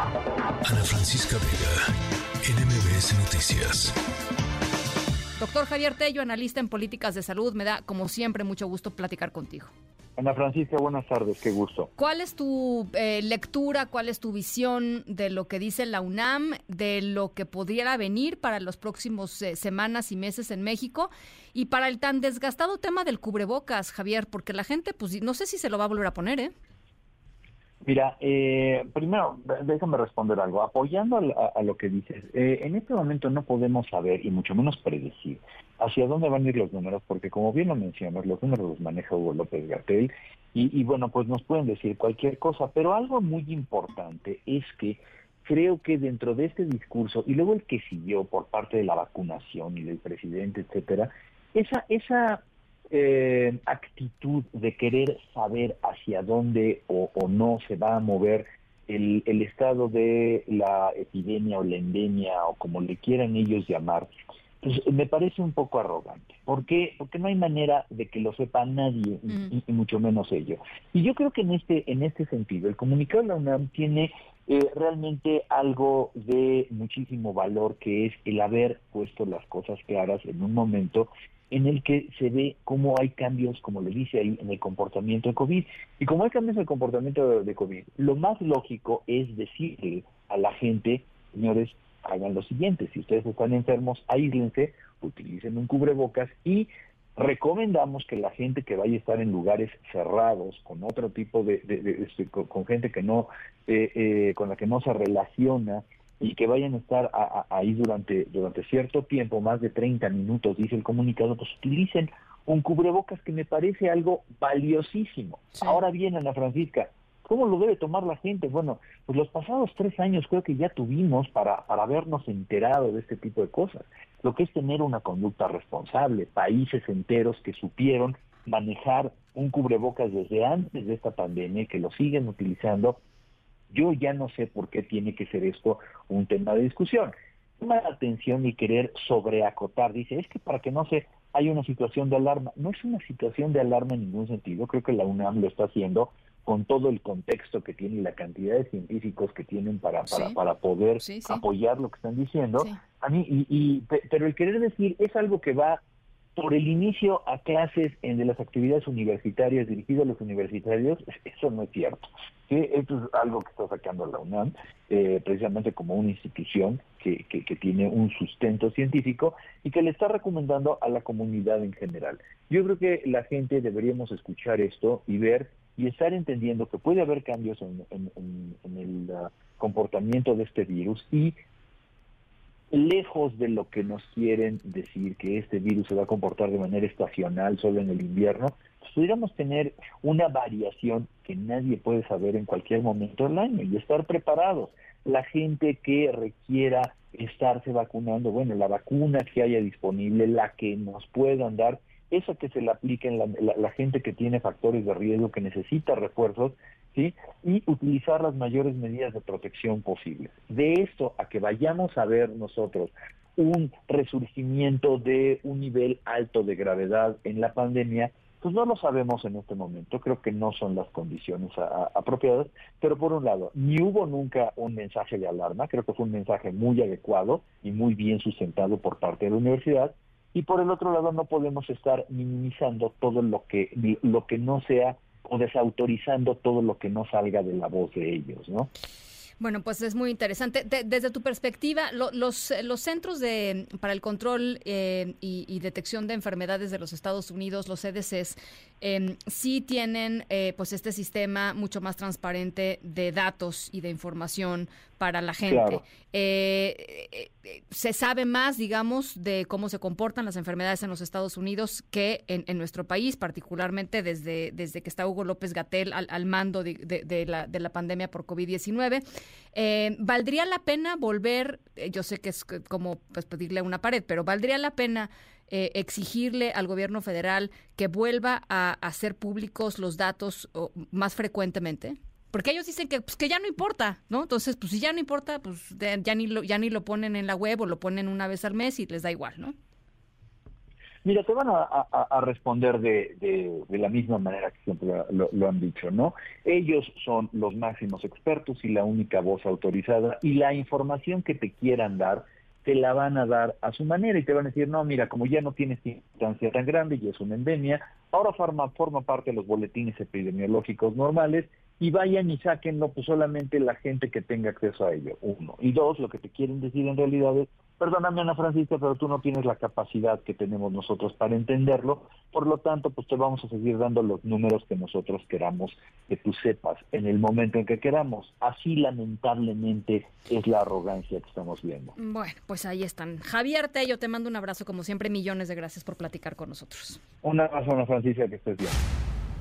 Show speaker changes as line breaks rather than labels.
Ana Francisca Vega, NMBS Noticias.
Doctor Javier Tello, analista en políticas de salud, me da como siempre mucho gusto platicar contigo.
Ana Francisca, buenas tardes, qué gusto.
¿Cuál es tu eh, lectura, cuál es tu visión de lo que dice la UNAM, de lo que pudiera venir para los próximos eh, semanas y meses en México y para el tan desgastado tema del cubrebocas, Javier? Porque la gente, pues no sé si se lo va a volver a poner, ¿eh?
Mira, eh, primero, déjame responder algo. Apoyando a, lo que dices, eh, en este momento no podemos saber, y mucho menos predecir, hacia dónde van a ir los números, porque como bien lo mencionas, los números los maneja Hugo López Gatel, y, bueno, pues nos pueden decir cualquier cosa, pero algo muy importante es que creo que dentro de este discurso, y luego el que siguió por parte de la vacunación y del presidente, etcétera, esa, esa eh, actitud de querer saber hacia dónde o, no se va a mover el, el, estado de la epidemia o la endemia o como le quieran ellos llamar, pues me parece un poco arrogante. ¿Por qué? Porque no hay manera de que lo sepa nadie y, y, mucho menos ellos. Y yo creo que en este en este sentido el comunicado de la UNAM tiene eh, realmente algo de muchísimo valor que es el haber puesto las cosas claras en un momento en el que se ve cómo hay cambios, como le dice ahí, en el comportamiento de COVID. Y como hay cambios en el comportamiento de COVID, lo más lógico es decirle a la gente, señores, hagan lo siguiente, si ustedes están enfermos, aíslense, utilicen un cubrebocas y recomendamos que la gente que vaya a estar en lugares cerrados, con otro tipo de, este, con, gente que no, eh, eh, con la que no se relaciona, y que vayan a estar ahí durante, durante cierto tiempo, más de 30 minutos, dice el comunicado, pues utilicen un cubrebocas que me parece algo valiosísimo. Ahora bien, Ana Francisca, ¿cómo lo debe tomar la gente? Bueno, pues los pasados tres años creo que ya tuvimos para, para habernos enterado de este tipo de cosas. Lo que es tener una conducta responsable, países enteros que supieron manejar un cubrebocas desde antes de esta pandemia y que lo siguen utilizando yo ya no sé por qué tiene que ser esto un tema de discusión. Toma la atención y querer sobreacotar. Dice, es que para que no se hay una situación de alarma. No es una situación de alarma en ningún sentido. Creo que la UNAM lo está haciendo con todo el contexto que tiene y la cantidad de científicos que tienen para, para, para poder apoyar lo que están diciendo. A mí, y, y, pero el querer decir es algo que va por el inicio a clases en de las actividades universitarias dirigidas a los universitarios, eso no es cierto. Esto es algo que está sacando la UNAM, eh, precisamente como una institución que, que, tiene un sustento científico y que le está recomendando a la comunidad en general. Yo creo que la gente deberíamos escuchar esto y ver y estar entendiendo que puede haber cambios en, el uh, comportamiento de este virus y lejos de lo que nos quieren decir que este virus se va a comportar de manera estacional solo en el invierno, pues pudiéramos tener una variación que nadie puede saber en cualquier momento del año y estar preparados. La gente que requiera estarse vacunando, bueno, la vacuna que haya disponible, la que nos puedan dar, esa que se le aplique en la gente que tiene factores de riesgo, que necesita refuerzos, y utilizar las mayores medidas de protección posibles. De esto a que vayamos a ver nosotros un resurgimiento de un nivel alto de gravedad en la pandemia, pues no lo sabemos en este momento, creo que no son las condiciones apropiadas, pero por un lado, ni hubo nunca un mensaje de alarma, creo que fue un mensaje muy adecuado y muy bien sustentado por parte de la universidad, y por el otro lado no podemos estar minimizando todo lo que lo que no sea o desautorizando todo lo que no salga de la voz de ellos, ¿no?
Bueno, pues es muy interesante. desde tu perspectiva, los, los centros de, para el control eh, y, detección de enfermedades de los Estados Unidos, los CDCs, eh, sí tienen eh, pues este sistema mucho más transparente de datos y de información para la gente. Eh, se sabe más, digamos, de cómo se comportan las enfermedades en los Estados Unidos que en, nuestro país, particularmente desde, desde que está Hugo López Gatel al, mando de, la, de la pandemia por COVID-19. Eh, ¿Valdría la pena volver, eh, yo sé que es como pues, pedirle una pared, pero ¿valdría la pena exigirle al gobierno federal que vuelva a hacer públicos los datos más frecuentemente? Porque ellos dicen que, pues, que ya no importa, ¿no? Entonces, pues si ya no importa, pues ya ni, lo, ya ni lo ponen en la web o lo ponen una vez al mes y les da igual, ¿no?
Mira, te van a, responder de, la misma manera que siempre lo, han dicho, ¿no? Ellos son los máximos expertos y la única voz autorizada y la información que te quieran dar te la van a dar a su manera y te van a decir, no, mira, como ya no tienes instancia tan grande y es una endemia, ahora forma, forma parte de los boletines epidemiológicos normales y vayan y sáquenlo pues solamente la gente que tenga acceso a ello, uno. Y dos, lo que te quieren decir en realidad es, perdóname Ana Francisca, pero tú no tienes la capacidad que tenemos nosotros para entenderlo, por lo tanto, pues te vamos a seguir dando los números que nosotros queramos que tú sepas en el momento en que queramos. Así lamentablemente es la arrogancia que estamos viendo.
Bueno, pues ahí están. Javier Tello, te mando un abrazo como siempre, millones de gracias por platicar con nosotros.
Un abrazo Ana Francisca, que estés bien.